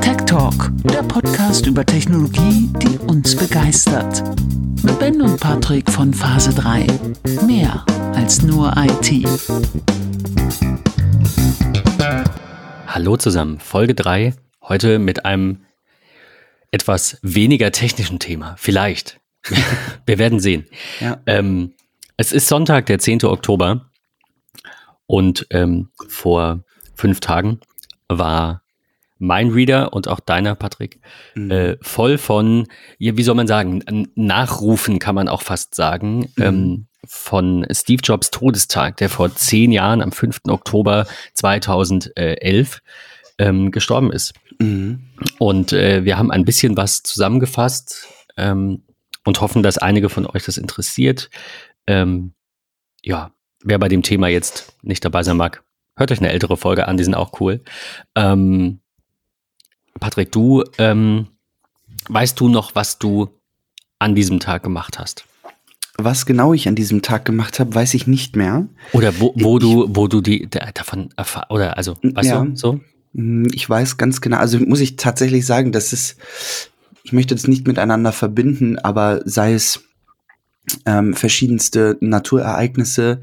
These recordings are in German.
Tech Talk, der Podcast über Technologie, die uns begeistert. Mit Ben und Patrick von Phase 3. Mehr als nur IT. Hallo zusammen, Folge 3. Heute mit einem etwas weniger technischen Thema. Vielleicht. Wir werden sehen. Ja. Ähm, es ist Sonntag, der 10. Oktober. Und ähm, vor fünf Tagen war mein Reader und auch deiner, Patrick, Mhm. äh, voll von, ja, wie soll man sagen, Nachrufen kann man auch fast sagen, Mhm. ähm, von Steve Jobs Todestag, der vor zehn Jahren am 5. Oktober 2011 ähm, gestorben ist. Mhm. Und äh, wir haben ein bisschen was zusammengefasst ähm, und hoffen, dass einige von euch das interessiert. Ähm, ja, wer bei dem Thema jetzt nicht dabei sein mag, hört euch eine ältere Folge an, die sind auch cool. Ähm, Patrick, du ähm, weißt du noch, was du an diesem Tag gemacht hast? Was genau ich an diesem Tag gemacht habe, weiß ich nicht mehr. Oder wo, wo Ich- du, wo du die da- davon erfahr oder also, weißt Ja. du, so? Hm, Ich weiß ganz genau, also muss ich tatsächlich sagen, das ist, ich möchte das nicht miteinander verbinden, aber sei es ähm, verschiedenste Naturereignisse,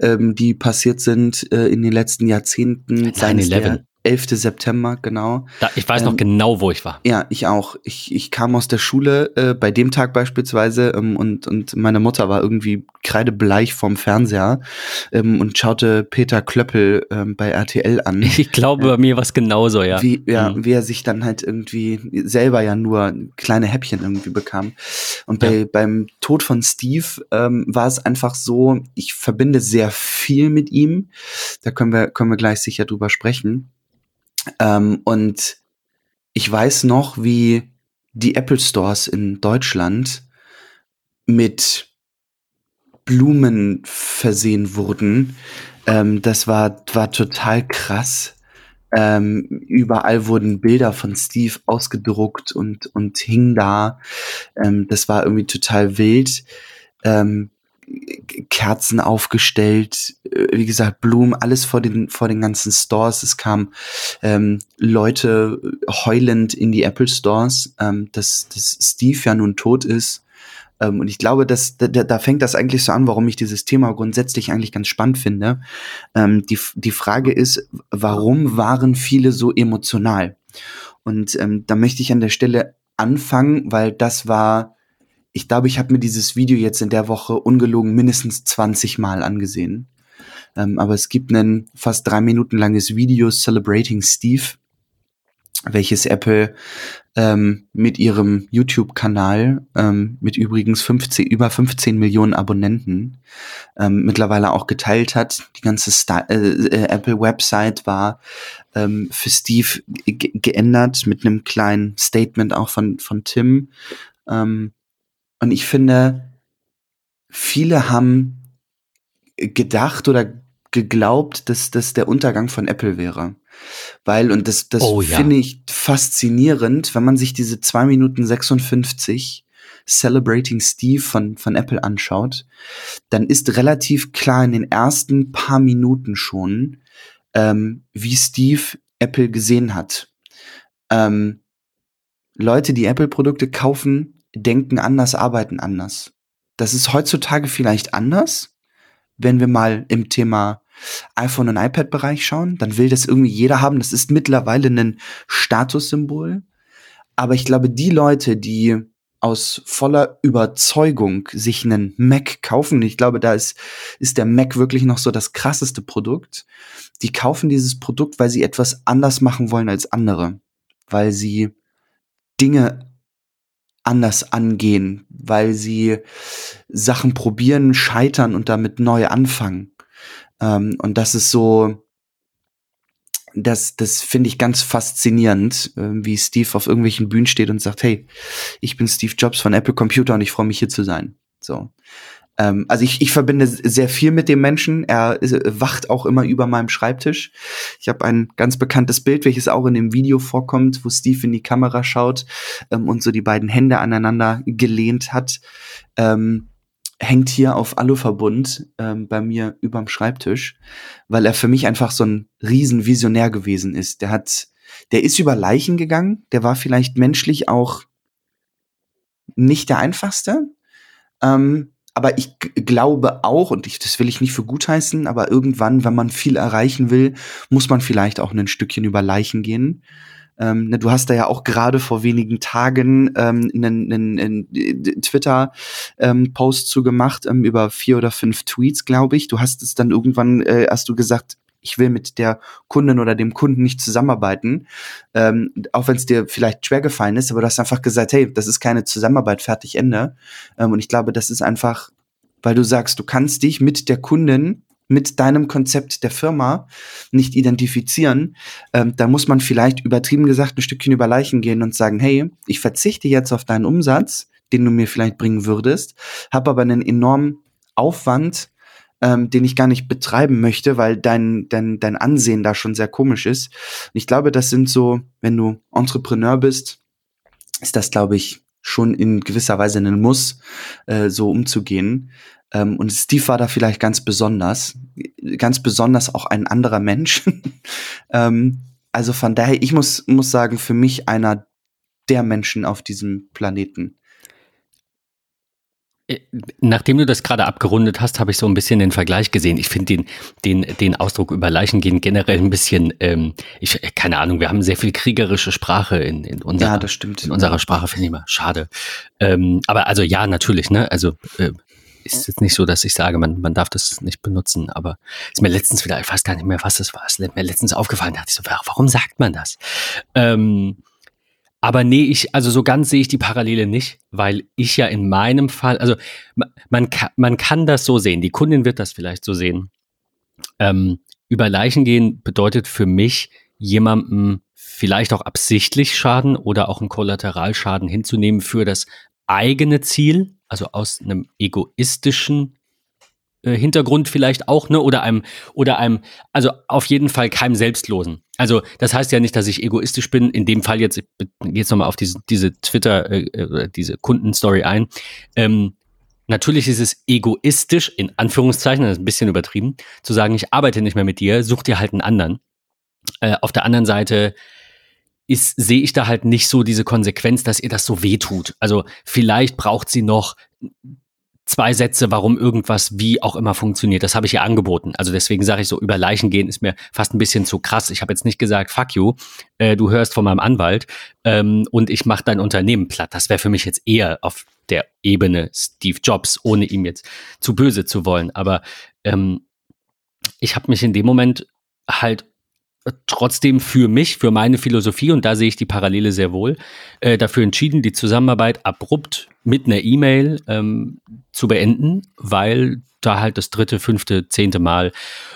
ähm, die passiert sind äh, in den letzten Jahrzehnten. sei es 9/11. Der 11. September, genau. Da, ich weiß noch Ähm, genau, wo ich war. Ja, ich auch. Ich, ich kam aus der Schule äh, bei dem Tag beispielsweise ähm, und, und meine Mutter war irgendwie kreidebleich vorm Fernseher ähm, und schaute Peter Klöppel ähm, bei RTL an. Ich glaube, bei mir war es genauso, ja. Wie, ja, Mhm. wie er sich dann halt irgendwie selber ja nur kleine Häppchen irgendwie bekam. Und bei, Ja. beim Tod von Steve ähm, war es einfach so, ich verbinde sehr viel mit ihm. Da können wir, können wir gleich sicher drüber sprechen. Ähm, und ich weiß noch, wie die Apple Stores in Deutschland mit Blumen versehen wurden. Ähm, das war, war total krass. Ähm, überall wurden Bilder von Steve ausgedruckt und, und hingen da. Ähm, das war irgendwie total wild. Ähm, Kerzen aufgestellt, äh, wie gesagt, Blumen, alles vor den, vor den ganzen Stores. Es kamen ähm, Leute heulend in die Apple Stores, ähm, dass, dass Steve ja nun tot ist. Ähm, und ich glaube, dass, da, da fängt das eigentlich so an, warum ich dieses Thema grundsätzlich eigentlich ganz spannend finde. Ähm, die, die Frage ist, warum waren viele so emotional? Und ähm, da möchte ich an der Stelle anfangen, weil das war, ich glaube, ich habe mir dieses Video jetzt in der Woche ungelogen mindestens 20 Mal angesehen. Ähm, aber es gibt ein fast drei Minuten langes Video Celebrating Steve, welches Apple ähm, mit ihrem YouTube-Kanal ähm, mit übrigens 15, über 15 Millionen Abonnenten ähm, mittlerweile auch geteilt hat. Die ganze äh, äh, Apple-Website war ähm, für Steve ge geändert mit einem kleinen Statement auch von, von Tim. Ähm, und ich finde, viele haben gedacht oder geglaubt, dass das der Untergang von Apple wäre. Weil, und das, das Oh ja. finde ich faszinierend, wenn man sich diese 2 Minuten 56 Celebrating Steve von, von Apple anschaut, dann ist relativ klar in den ersten paar Minuten schon, ähm, wie Steve Apple gesehen hat. Ähm, Leute, die Apple-Produkte kaufen, denken anders, arbeiten anders. Das ist heutzutage vielleicht anders, wenn wir mal im Thema iPhone und iPad-Bereich schauen, dann will das irgendwie jeder haben. Das ist mittlerweile ein Statussymbol. Aber ich glaube, die Leute, die aus voller Überzeugung sich einen Mac kaufen, ich glaube, da ist, ist der Mac wirklich noch so das krasseste Produkt, die kaufen dieses Produkt, weil sie etwas anders machen wollen als andere. Weil sie Dinge anders angehen, weil sie Sachen probieren, scheitern und damit neu anfangen. Ähm, und das ist so, das, das finde ich ganz faszinierend, äh, wie Steve auf irgendwelchen Bühnen steht und sagt, hey, ich bin Steve Jobs von Apple Computer und ich freue mich hier zu sein. So. Ähm, also ich, ich verbinde sehr viel mit dem Menschen. Er ist, wacht auch immer über meinem Schreibtisch. Ich habe ein ganz bekanntes Bild, welches auch in dem Video vorkommt, wo Steve in die Kamera schaut ähm, und so die beiden Hände aneinander gelehnt hat. Ähm, hängt hier auf Aluverbund ähm, bei mir überm Schreibtisch, weil er für mich einfach so ein Riesenvisionär gewesen ist. Der hat, der ist über Leichen gegangen, der war vielleicht menschlich auch nicht der einfachste. Ähm, aber ich glaube auch, und ich, das will ich nicht für gut heißen, aber irgendwann, wenn man viel erreichen will, muss man vielleicht auch ein Stückchen über Leichen gehen. Ähm, ne, du hast da ja auch gerade vor wenigen Tagen ähm, einen, einen, einen Twitter-Post ähm, zu gemacht ähm, über vier oder fünf Tweets, glaube ich. Du hast es dann irgendwann, äh, hast du gesagt, ich will mit der Kundin oder dem Kunden nicht zusammenarbeiten, ähm, auch wenn es dir vielleicht schwer gefallen ist, aber du hast einfach gesagt, hey, das ist keine Zusammenarbeit, fertig, Ende. Ähm, und ich glaube, das ist einfach, weil du sagst, du kannst dich mit der Kundin mit deinem Konzept der Firma nicht identifizieren, ähm, da muss man vielleicht übertrieben gesagt ein Stückchen über Leichen gehen und sagen, hey, ich verzichte jetzt auf deinen Umsatz, den du mir vielleicht bringen würdest, habe aber einen enormen Aufwand ähm, den ich gar nicht betreiben möchte, weil dein, dein, dein Ansehen da schon sehr komisch ist. Und ich glaube, das sind so, wenn du Entrepreneur bist, ist das, glaube ich, schon in gewisser Weise ein Muss, äh, so umzugehen. Ähm, und Steve war da vielleicht ganz besonders, ganz besonders auch ein anderer Mensch. ähm, also von daher, ich muss, muss sagen, für mich einer der Menschen auf diesem Planeten. Äh, nachdem du das gerade abgerundet hast, habe ich so ein bisschen den Vergleich gesehen. Ich finde den, den, den Ausdruck über Leichen gehen generell ein bisschen, ähm, ich, äh, keine Ahnung, wir haben sehr viel kriegerische Sprache in, in, unserer, ja, das stimmt. in unserer Sprache, finde ich mal schade. Ähm, aber also ja, natürlich, ne? Also äh, ist jetzt nicht so, dass ich sage, man, man darf das nicht benutzen, aber ist mir letztens wieder, ich weiß gar nicht mehr, was das war, ist mir letztens aufgefallen, da dachte ich so, warum sagt man das? Ähm, aber nee, ich, also so ganz sehe ich die Parallele nicht, weil ich ja in meinem Fall, also man, kann, man kann das so sehen, die Kundin wird das vielleicht so sehen. Ähm, über Leichen gehen bedeutet für mich, jemandem vielleicht auch absichtlich Schaden oder auch einen Kollateralschaden hinzunehmen für das eigene Ziel, also aus einem egoistischen Hintergrund vielleicht auch, ne, oder einem, oder einem, also auf jeden Fall keinem Selbstlosen. Also das heißt ja nicht, dass ich egoistisch bin. In dem Fall jetzt, jetzt nochmal auf diese, diese Twitter, äh, äh, diese Kundenstory ein. Ähm, natürlich ist es egoistisch, in Anführungszeichen, das ist ein bisschen übertrieben, zu sagen, ich arbeite nicht mehr mit dir, such dir halt einen anderen. Äh, auf der anderen Seite sehe ich da halt nicht so diese Konsequenz, dass ihr das so weh tut. Also vielleicht braucht sie noch zwei Sätze, warum irgendwas wie auch immer funktioniert. Das habe ich ihr angeboten. Also deswegen sage ich so, über Leichen gehen ist mir fast ein bisschen zu krass. Ich habe jetzt nicht gesagt, fuck you, äh, du hörst von meinem Anwalt ähm, und ich mache dein Unternehmen platt. Das wäre für mich jetzt eher auf der Ebene Steve Jobs, ohne ihm jetzt zu böse zu wollen. Aber ähm, ich habe mich in dem Moment halt trotzdem für mich, für meine Philosophie, und da sehe ich die Parallele sehr wohl, äh, dafür entschieden, die Zusammenarbeit abrupt mit einer E-Mail ähm, zu beenden, weil da halt das dritte, fünfte, zehnte Mal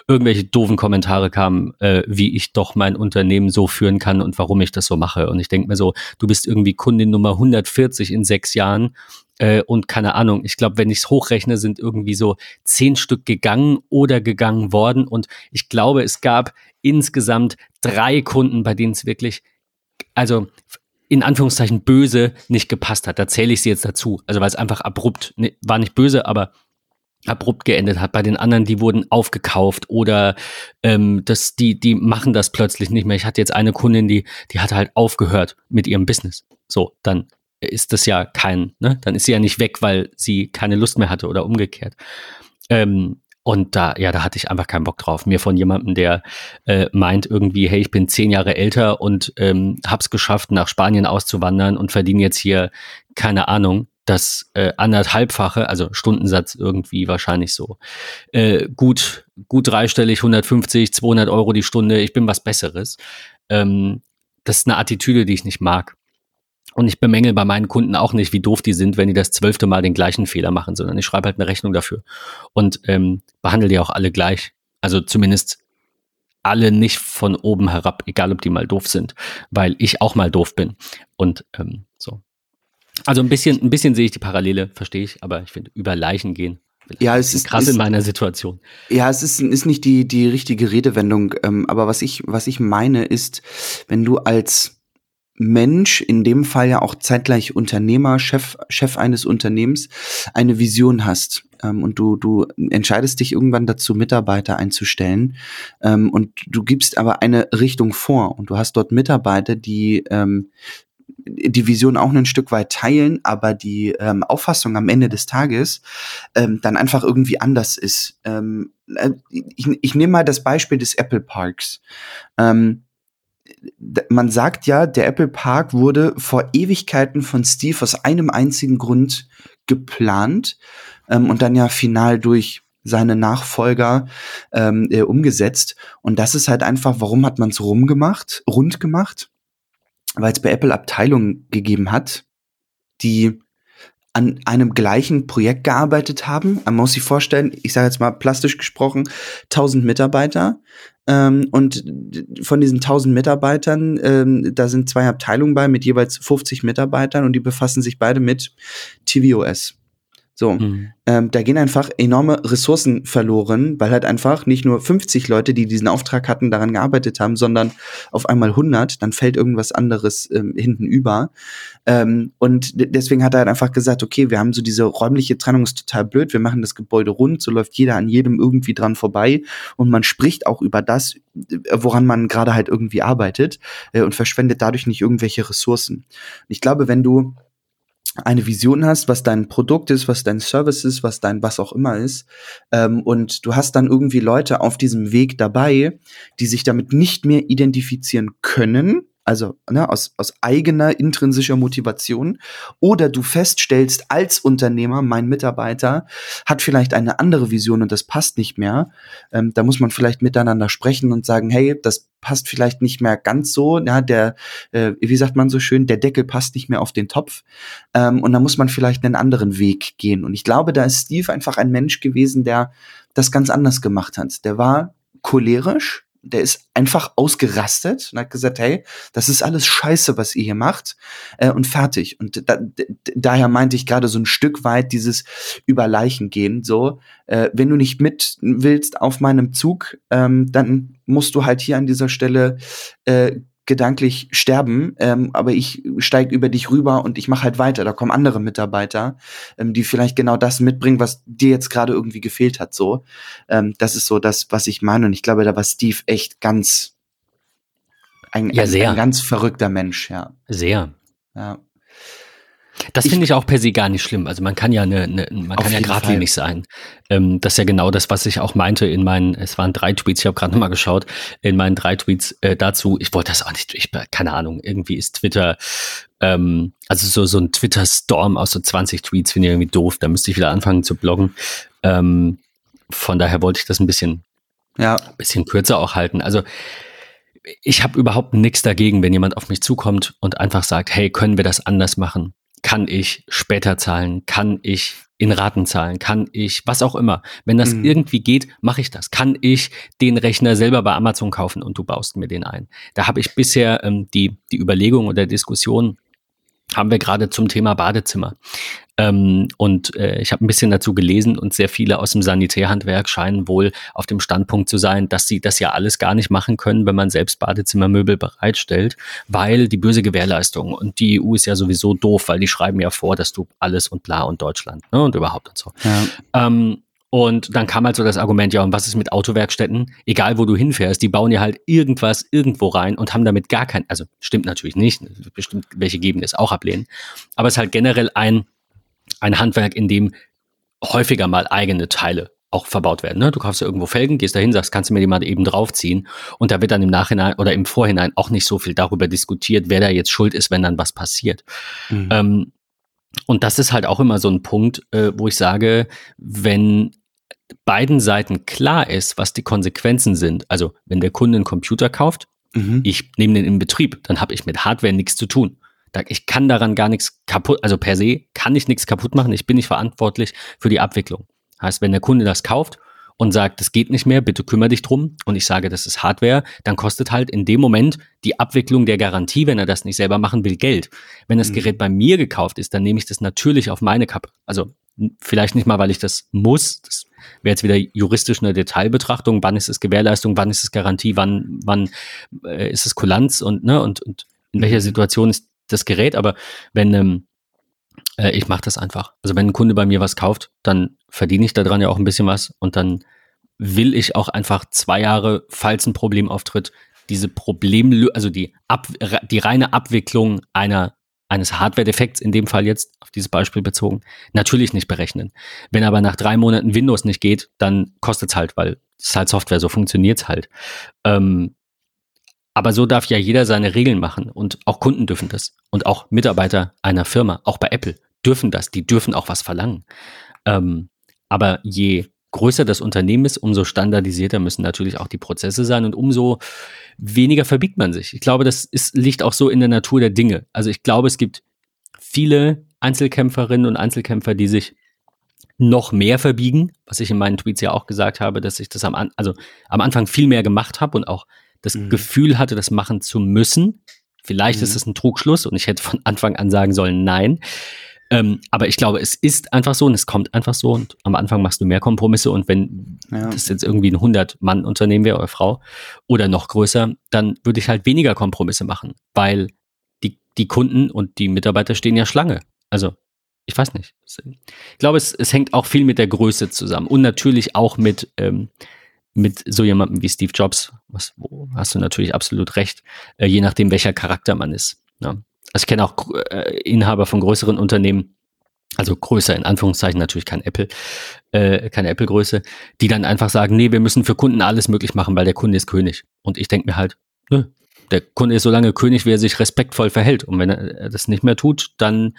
irgendwelche doofen Kommentare kamen, äh, wie ich doch mein Unternehmen so führen kann und warum ich das so mache. Und ich denke mir so, du bist irgendwie Kundin Nummer 140 in sechs Jahren äh, und keine Ahnung, ich glaube, wenn ich es hochrechne, sind irgendwie so zehn Stück gegangen oder gegangen worden. Und ich glaube, es gab insgesamt drei Kunden, bei denen es wirklich, also in Anführungszeichen böse nicht gepasst hat. Da zähle ich sie jetzt dazu. Also weil es einfach abrupt, ne, war nicht böse, aber abrupt geendet hat. Bei den anderen, die wurden aufgekauft oder ähm, das, die, die machen das plötzlich nicht mehr. Ich hatte jetzt eine Kundin, die, die hat halt aufgehört mit ihrem Business. So, dann ist das ja kein, ne? Dann ist sie ja nicht weg, weil sie keine Lust mehr hatte oder umgekehrt. Ähm, und da, ja, da hatte ich einfach keinen Bock drauf. Mir von jemandem, der äh, meint irgendwie, hey, ich bin zehn Jahre älter und ähm, hab's geschafft, nach Spanien auszuwandern und verdiene jetzt hier, keine Ahnung, das äh, anderthalbfache, also Stundensatz irgendwie wahrscheinlich so, äh, gut, gut dreistellig, 150, 200 Euro die Stunde, ich bin was Besseres. Ähm, das ist eine Attitüde, die ich nicht mag. Und ich bemängel bei meinen Kunden auch nicht, wie doof die sind, wenn die das zwölfte Mal den gleichen Fehler machen, sondern ich schreibe halt eine Rechnung dafür und ähm, behandle die auch alle gleich. Also zumindest alle nicht von oben herab, egal ob die mal doof sind, weil ich auch mal doof bin. Und ähm, so. Also ein bisschen, ein bisschen sehe ich die Parallele, verstehe ich, aber ich finde, über Leichen gehen. Ja, es ist krass ist, in meiner Situation. Ja, es ist, ist nicht die, die richtige Redewendung, ähm, aber was ich, was ich meine ist, wenn du als Mensch, in dem Fall ja auch zeitgleich Unternehmer, Chef, Chef eines Unternehmens, eine Vision hast ähm, und du, du entscheidest dich irgendwann dazu, Mitarbeiter einzustellen ähm, und du gibst aber eine Richtung vor und du hast dort Mitarbeiter, die ähm, die Vision auch ein Stück weit teilen, aber die ähm, Auffassung am Ende des Tages ähm, dann einfach irgendwie anders ist. Ähm, äh, ich, ich nehme mal das Beispiel des Apple Parks. Ähm, man sagt ja, der Apple Park wurde vor Ewigkeiten von Steve aus einem einzigen Grund geplant ähm, und dann ja final durch seine Nachfolger ähm, äh, umgesetzt. Und das ist halt einfach, warum hat man es rumgemacht, rund gemacht? Weil es bei Apple Abteilungen gegeben hat, die an einem gleichen Projekt gearbeitet haben. Man muss sich vorstellen, ich sage jetzt mal plastisch gesprochen, 1000 Mitarbeiter. Ähm, und von diesen 1000 Mitarbeitern, ähm, da sind zwei Abteilungen bei mit jeweils 50 Mitarbeitern und die befassen sich beide mit tvOS. So, mhm. ähm, da gehen einfach enorme Ressourcen verloren, weil halt einfach nicht nur 50 Leute, die diesen Auftrag hatten, daran gearbeitet haben, sondern auf einmal 100, dann fällt irgendwas anderes ähm, hinten über. Ähm, und deswegen hat er halt einfach gesagt, okay, wir haben so diese räumliche Trennung ist total blöd, wir machen das Gebäude rund, so läuft jeder an jedem irgendwie dran vorbei und man spricht auch über das, woran man gerade halt irgendwie arbeitet äh, und verschwendet dadurch nicht irgendwelche Ressourcen. Ich glaube, wenn du eine Vision hast, was dein Produkt ist, was dein Service ist, was dein was auch immer ist, ähm, und du hast dann irgendwie Leute auf diesem Weg dabei, die sich damit nicht mehr identifizieren können, also ne, aus, aus eigener intrinsischer Motivation, oder du feststellst als Unternehmer, mein Mitarbeiter hat vielleicht eine andere Vision und das passt nicht mehr, ähm, da muss man vielleicht miteinander sprechen und sagen, hey, das passt vielleicht nicht mehr ganz so, ja, der, äh, wie sagt man so schön, der Deckel passt nicht mehr auf den Topf. Ähm, und da muss man vielleicht einen anderen Weg gehen. Und ich glaube, da ist Steve einfach ein Mensch gewesen, der das ganz anders gemacht hat. Der war cholerisch, der ist einfach ausgerastet und hat gesagt, hey, das ist alles scheiße, was ihr hier macht äh, und fertig. Und da, daher meinte ich gerade so ein Stück weit dieses über Leichen gehen. So, äh, wenn du nicht mit willst auf meinem Zug, ähm, dann musst du halt hier an dieser Stelle äh, gedanklich sterben, ähm, aber ich steige über dich rüber und ich mache halt weiter. Da kommen andere Mitarbeiter, ähm, die vielleicht genau das mitbringen, was dir jetzt gerade irgendwie gefehlt hat. So, ähm, das ist so das, was ich meine. Und ich glaube, da war Steve echt ganz ein, ja, ein, ein ganz verrückter Mensch. Ja, sehr. Ja. Das finde ich auch per se gar nicht schlimm. Also man kann ja eine, eine man kann ja geradlinig sein. Ähm, das ist ja genau das, was ich auch meinte in meinen, es waren drei Tweets, ich habe gerade nochmal geschaut, in meinen drei Tweets äh, dazu, ich wollte das auch nicht, ich keine Ahnung, irgendwie ist Twitter, ähm, also so, so ein Twitter-Storm aus so 20 Tweets finde ich irgendwie doof, da müsste ich wieder anfangen zu bloggen. Ähm, von daher wollte ich das ein bisschen, ja. ein bisschen kürzer auch halten. Also ich habe überhaupt nichts dagegen, wenn jemand auf mich zukommt und einfach sagt, hey, können wir das anders machen? Kann ich später zahlen, kann ich in Raten zahlen, kann ich, was auch immer. Wenn das mhm. irgendwie geht, mache ich das. Kann ich den Rechner selber bei Amazon kaufen und du baust mir den ein. Da habe ich bisher ähm, die, die Überlegung oder Diskussion haben wir gerade zum Thema Badezimmer. Ähm, und äh, ich habe ein bisschen dazu gelesen und sehr viele aus dem Sanitärhandwerk scheinen wohl auf dem Standpunkt zu sein, dass sie das ja alles gar nicht machen können, wenn man selbst Badezimmermöbel bereitstellt, weil die böse Gewährleistung und die EU ist ja sowieso doof, weil die schreiben ja vor, dass du alles und bla und Deutschland ne, und überhaupt und so. Ja. Ähm, und dann kam halt so das Argument, ja, und was ist mit Autowerkstätten? Egal, wo du hinfährst, die bauen ja halt irgendwas irgendwo rein und haben damit gar kein, also stimmt natürlich nicht, bestimmt welche geben das auch ablehnen, aber es ist halt generell ein, ein Handwerk, in dem häufiger mal eigene Teile auch verbaut werden. Ne? Du kaufst ja irgendwo Felgen, gehst dahin, sagst, kannst du mir die mal eben draufziehen und da wird dann im Nachhinein oder im Vorhinein auch nicht so viel darüber diskutiert, wer da jetzt schuld ist, wenn dann was passiert. Mhm. Ähm, und das ist halt auch immer so ein Punkt, äh, wo ich sage, wenn beiden Seiten klar ist, was die Konsequenzen sind, also wenn der Kunde einen Computer kauft, mhm. ich nehme den in Betrieb, dann habe ich mit Hardware nichts zu tun. Ich kann daran gar nichts kaputt, also per se kann ich nichts kaputt machen, ich bin nicht verantwortlich für die Abwicklung. Heißt, wenn der Kunde das kauft und sagt, das geht nicht mehr, bitte kümmere dich drum und ich sage, das ist Hardware, dann kostet halt in dem Moment die Abwicklung der Garantie, wenn er das nicht selber machen will, Geld. Wenn das mhm. Gerät bei mir gekauft ist, dann nehme ich das natürlich auf meine Kappe. Also vielleicht nicht mal, weil ich das muss. Das wäre jetzt wieder juristisch eine Detailbetrachtung. Wann ist es Gewährleistung? Wann ist es Garantie? Wann, wann äh, ist es Kulanz? Und, ne, und, und in welcher Mhm. Situation ist das Gerät, aber wenn ähm, äh, ich mache das einfach. Also wenn ein Kunde bei mir was kauft, dann verdiene ich daran ja auch ein bisschen was und dann will ich auch einfach zwei Jahre, falls ein Problem auftritt, diese Problem, also die, Ab, die reine Abwicklung einer eines Hardware-Defekts, in dem Fall jetzt auf dieses Beispiel bezogen, natürlich nicht berechnen. Wenn aber nach drei Monaten Windows nicht geht, dann kostet es halt, weil es halt Software, so funktioniert es halt. Ähm, aber so darf ja jeder seine Regeln machen und auch Kunden dürfen das und auch Mitarbeiter einer Firma, auch bei Apple, dürfen das. Die dürfen auch was verlangen. Ähm, aber je größer das Unternehmen ist, umso standardisierter müssen natürlich auch die Prozesse sein und umso weniger verbiegt man sich. Ich glaube, das ist, liegt auch so in der Natur der Dinge. Also ich glaube, es gibt viele Einzelkämpferinnen und Einzelkämpfer, die sich noch mehr verbiegen, was ich in meinen Tweets ja auch gesagt habe, dass ich das am, also am Anfang viel mehr gemacht habe und auch das Mhm. Gefühl hatte, das machen zu müssen. Vielleicht Mhm. ist es ein Trugschluss und ich hätte von Anfang an sagen sollen, nein. Ähm, aber ich glaube, es ist einfach so und es kommt einfach so und am Anfang machst du mehr Kompromisse und wenn Ja. das jetzt irgendwie ein 100-Mann-Unternehmen wäre oder Frau oder noch größer, dann würde ich halt weniger Kompromisse machen, weil die, die Kunden und die Mitarbeiter stehen ja Schlange. Also, ich weiß nicht. Ich glaube, es, es hängt auch viel mit der Größe zusammen und natürlich auch mit, ähm, mit so jemandem wie Steve Jobs, was, hast du natürlich absolut recht, äh, je nachdem, welcher Charakter man ist. Ne? Also ich kenne auch äh, Inhaber von größeren Unternehmen, also größer in Anführungszeichen natürlich kein Apple, äh, keine Apple-Größe, die dann einfach sagen, nee, wir müssen für Kunden alles möglich machen, weil der Kunde ist König. Und ich denke mir halt, nö, der Kunde ist so lange König, wie er sich respektvoll verhält. Und wenn er das nicht mehr tut, dann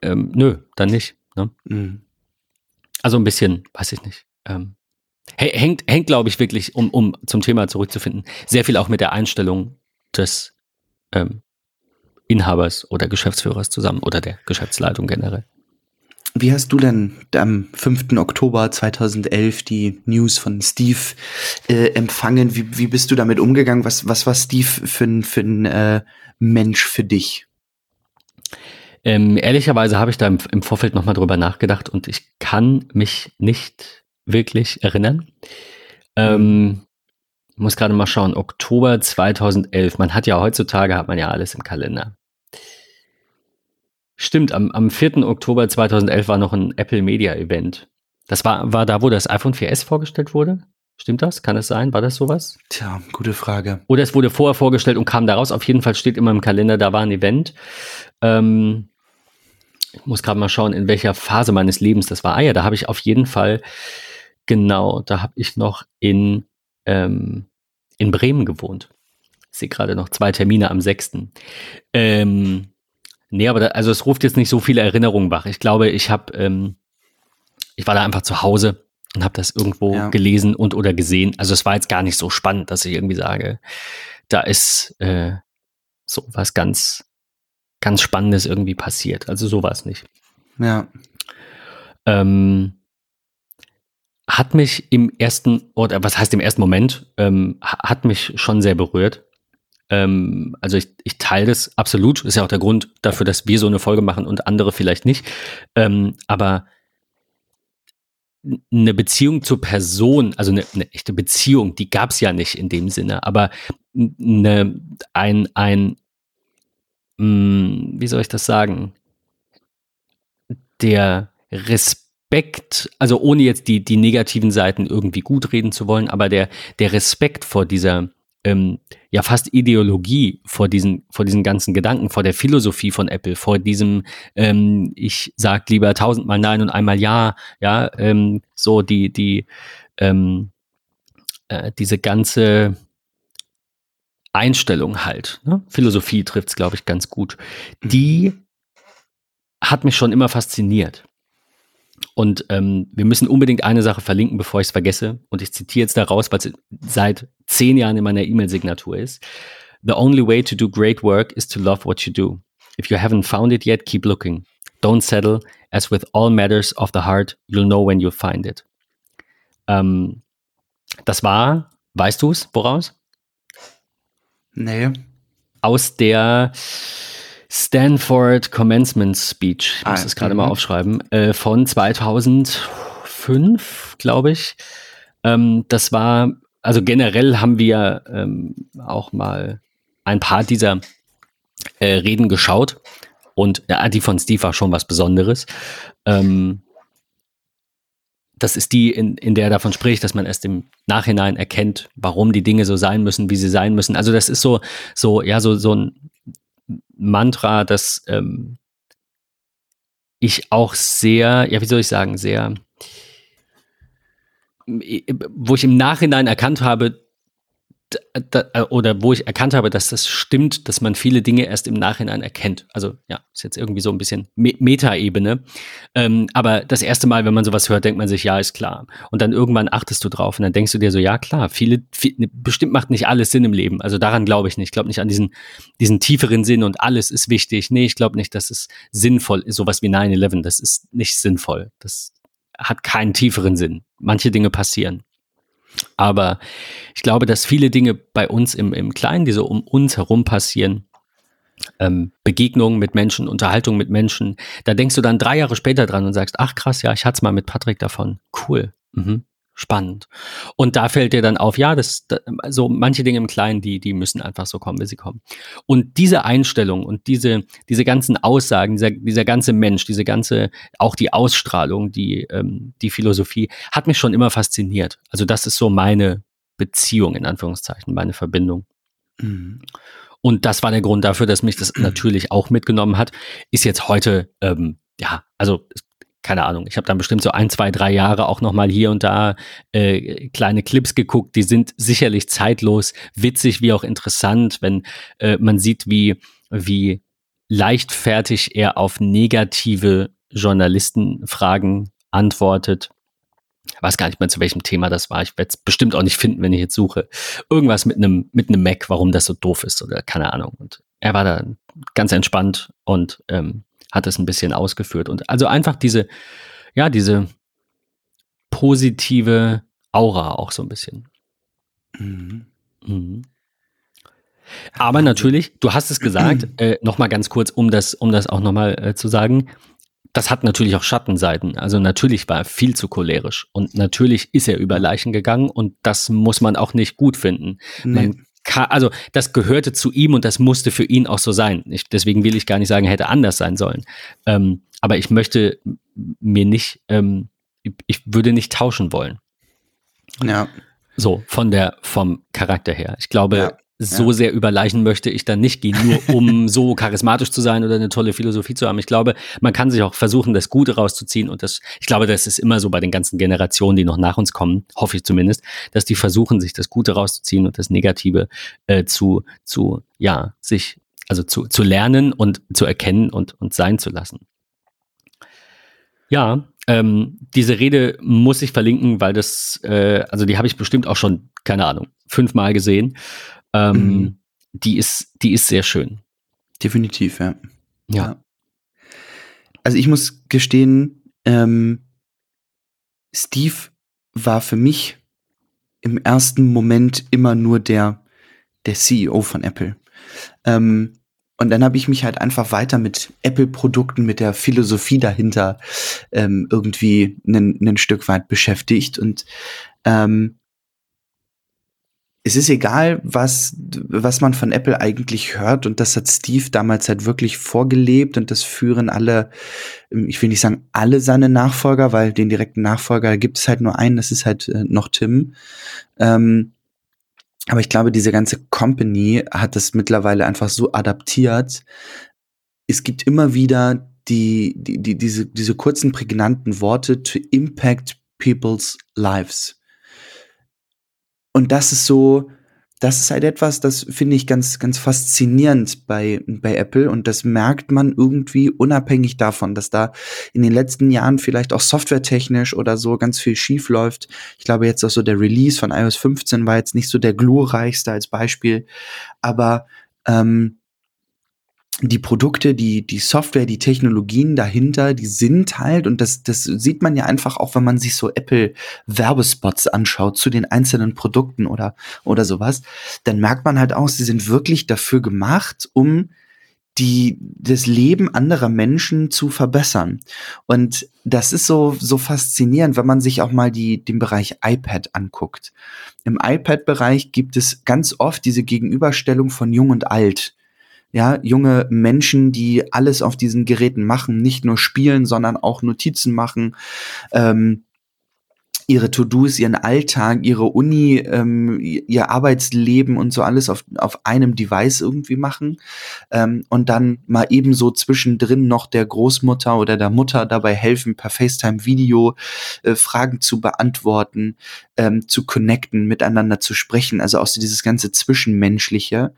ähm, nö, dann nicht. Ne? Mhm. Also ein bisschen, weiß ich nicht. Ähm, hängt, hängt glaube ich, wirklich, um, um zum Thema zurückzufinden, sehr viel auch mit der Einstellung des ähm, Inhabers oder Geschäftsführers zusammen oder der Geschäftsleitung generell. Wie hast du denn am 5. Oktober 2011 die News von Steve äh, empfangen? Wie, wie bist du damit umgegangen? Was, was war Steve für ein, für ein äh, Mensch für dich? Ähm, ehrlicherweise habe ich da im, im Vorfeld nochmal drüber nachgedacht und ich kann mich nicht wirklich erinnern. Ähm, muss gerade mal schauen, Oktober 2011. Man hat ja heutzutage, hat man ja alles im Kalender. Stimmt, am, am 4. Oktober 2011 war noch ein Apple Media Event. Das war, war da, wo das iPhone 4S vorgestellt wurde? Stimmt das? Kann es sein? War das sowas? Tja, gute Frage. Oder es wurde vorher vorgestellt und kam da raus. Auf jeden Fall steht immer im Kalender, da war ein Event. Ähm, ich muss gerade mal schauen, in welcher Phase meines Lebens das war. Ah ja, da habe ich auf jeden Fall, genau, da habe ich noch in, ähm, in Bremen gewohnt. Ich sehe gerade noch zwei Termine am 6. Ähm, nee, aber da, also es ruft jetzt nicht so viele Erinnerungen wach. Ich glaube, ich habe, ähm, ich war da einfach zu Hause und habe das irgendwo Ja. gelesen und oder gesehen. Also es war jetzt gar nicht so spannend, dass ich irgendwie sage, da ist äh, so was ganz, ganz Spannendes irgendwie passiert. Also so war es nicht. Ja. Ähm, hat mich im ersten, oder was heißt im ersten Moment, ähm, ha- hat mich schon sehr berührt. Ähm, also ich, ich teile das absolut. Ist ja auch der Grund dafür, dass wir so eine Folge machen und andere vielleicht nicht. Ähm, aber eine Beziehung zur Person, also eine, eine echte Beziehung, die gab es ja nicht in dem Sinne, aber eine, ein, ein, mh, wie soll ich das sagen? Der Respekt, also ohne jetzt die, die negativen Seiten irgendwie gut reden zu wollen, aber der, der Respekt vor dieser, ähm, ja fast Ideologie vor diesen, vor diesen ganzen Gedanken, vor der Philosophie von Apple, vor diesem, ähm, ich sag lieber tausendmal Nein und einmal Ja, ja, ähm, so die, die, ähm, äh, diese ganze Einstellung halt, ne? Philosophie trifft es, glaube ich, ganz gut. Die hat mich schon immer fasziniert. Und ähm, wir müssen unbedingt eine Sache verlinken, bevor ich es vergesse. Und ich zitiere jetzt daraus, weil es seit zehn Jahren in meiner E-Mail-Signatur ist. The only way to do great work is to love what you do. If you haven't found it yet, keep looking. Don't settle. As with all matters of the heart, you'll know when you'll find it. Ähm, das war, weißt du es, woraus? Nee. aus der Stanford Commencement Speech, ich muss Ah, das gerade mal mhm. aufschreiben, äh, von 2005, glaube ich. Ähm, das war, also generell haben wir ähm, auch mal ein paar dieser äh, Reden geschaut und ja, die von Steve war schon was Besonderes. Ähm, das ist die, in, in der er davon spricht, dass man erst im Nachhinein erkennt, warum die Dinge so sein müssen, wie sie sein müssen. Also das ist so, so, ja, so, so ein Mantra, das ähm, ich auch sehr, ja, wie soll ich sagen, sehr, wo ich im Nachhinein erkannt habe, da, äh, oder wo ich erkannt habe, dass das stimmt, dass man viele Dinge erst im Nachhinein erkennt. Also ja, ist jetzt irgendwie so ein bisschen Me Meta-Ebene. Ähm, aber das erste Mal, wenn man sowas hört, denkt man sich, ja, ist klar. Und dann irgendwann achtest du drauf und dann denkst du dir so, ja, klar, viele, viel, ne, bestimmt macht nicht alles Sinn im Leben. Also daran glaube ich nicht. Ich glaube nicht an diesen, diesen tieferen Sinn und alles ist wichtig. Nee, ich glaube nicht, dass es sinnvoll ist. Sowas wie 9-11, das ist nicht sinnvoll. Das hat keinen tieferen Sinn. Manche Dinge passieren. Aber ich glaube, dass viele Dinge bei uns im, im Kleinen, die so um uns herum passieren, ähm, Begegnungen mit Menschen, Unterhaltung mit Menschen, da denkst du dann drei Jahre später dran und sagst, ach krass, ja, ich hatte es mal mit Patrick davon. Cool. Mhm spannend. Und da fällt dir dann auf, ja, das, so also manche Dinge im Kleinen, die, die müssen einfach so kommen, wie sie kommen. Und diese Einstellung und diese, diese ganzen Aussagen, dieser, dieser ganze Mensch, diese ganze, auch die Ausstrahlung, die, ähm, die Philosophie, hat mich schon immer fasziniert. Also das ist so meine Beziehung, in Anführungszeichen, meine Verbindung. Mhm. Und das war der Grund dafür, dass mich das natürlich auch mitgenommen hat. Ist jetzt heute, ähm, ja, also keine Ahnung, ich habe dann bestimmt so ein, zwei, drei Jahre auch nochmal hier und da äh, kleine Clips geguckt, die sind sicherlich zeitlos, witzig wie auch interessant, wenn äh, man sieht, wie, wie leichtfertig er auf negative Journalistenfragen antwortet. Ich weiß gar nicht mehr, zu welchem Thema das war. Ich werde es bestimmt auch nicht finden, wenn ich jetzt suche. Irgendwas mit einem mit Mac, warum das so doof ist oder keine Ahnung. Und er war da ganz entspannt und ähm, hat es ein bisschen ausgeführt. Und also einfach diese, ja, diese positive Aura auch so ein bisschen. Mhm. Mhm. Aber natürlich, du hast es gesagt, äh, nochmal ganz kurz, um das, um das auch nochmal äh, zu sagen, das hat natürlich auch Schattenseiten. Also natürlich war er viel zu cholerisch und natürlich ist er über Leichen gegangen und das muss man auch nicht gut finden. Nee. Man also das gehörte zu ihm und das musste für ihn auch so sein. Ich, deswegen will ich gar nicht sagen, hätte anders sein sollen. Ähm, aber ich möchte mir nicht, ähm, ich würde nicht tauschen wollen. Ja. So, von der, vom Charakter her. Ich glaube, ja so ja. sehr über Leichen möchte ich dann nicht gehen, nur um so charismatisch zu sein oder eine tolle Philosophie zu haben. Ich glaube, man kann sich auch versuchen, das Gute rauszuziehen und das, ich glaube, das ist immer so bei den ganzen Generationen, die noch nach uns kommen, hoffe ich zumindest, dass die versuchen, sich das Gute rauszuziehen und das Negative äh, zu, zu, ja, sich, also zu, zu lernen und zu erkennen und, und sein zu lassen. Ja, ähm, diese Rede muss ich verlinken, weil das, äh, also die habe ich bestimmt auch schon, keine Ahnung, fünfmal gesehen. Ähm, mhm. Die ist, die ist sehr schön. Definitiv, ja. Ja. ja. Also ich muss gestehen, ähm, Steve war für mich im ersten Moment immer nur der, der CEO von Apple. Ähm, und dann habe ich mich halt einfach weiter mit Apple-Produkten, mit der Philosophie dahinter ähm, irgendwie ein Stück weit beschäftigt. Und ähm, es ist egal, was, was man von Apple eigentlich hört. Und das hat Steve damals halt wirklich vorgelebt. Und das führen alle, ich will nicht sagen alle seine Nachfolger, weil den direkten Nachfolger gibt es halt nur einen, das ist halt äh, noch Tim. Ähm, aber ich glaube, diese ganze Company hat das mittlerweile einfach so adaptiert. Es gibt immer wieder die, die, die, diese, diese kurzen, prägnanten Worte to impact people's lives. Und das ist so, das ist halt etwas, das finde ich ganz, ganz faszinierend bei, bei Apple und das merkt man irgendwie unabhängig davon, dass da in den letzten Jahren vielleicht auch softwaretechnisch oder so ganz viel schief läuft. Ich glaube jetzt auch so der Release von iOS 15 war jetzt nicht so der glorreichste als Beispiel, aber ähm, die Produkte, die, die Software, die Technologien dahinter, die sind halt, und das, das sieht man ja einfach auch, wenn man sich so Apple-Werbespots anschaut zu den einzelnen Produkten oder, oder sowas, dann merkt man halt auch, sie sind wirklich dafür gemacht, um die, das Leben anderer Menschen zu verbessern. Und das ist so, so faszinierend, wenn man sich auch mal die, den Bereich iPad anguckt. Im iPad-Bereich gibt es ganz oft diese Gegenüberstellung von jung und alt. Ja, junge Menschen, die alles auf diesen Geräten machen, nicht nur spielen, sondern auch Notizen machen, ähm, ihre To-Dos, ihren Alltag, ihre Uni, ähm, ihr Arbeitsleben und so alles auf, auf einem Device irgendwie machen ähm, und dann mal ebenso zwischendrin noch der Großmutter oder der Mutter dabei helfen, per FaceTime-Video äh, Fragen zu beantworten, ähm, zu connecten, miteinander zu sprechen. Also auch so dieses ganze Zwischenmenschliche,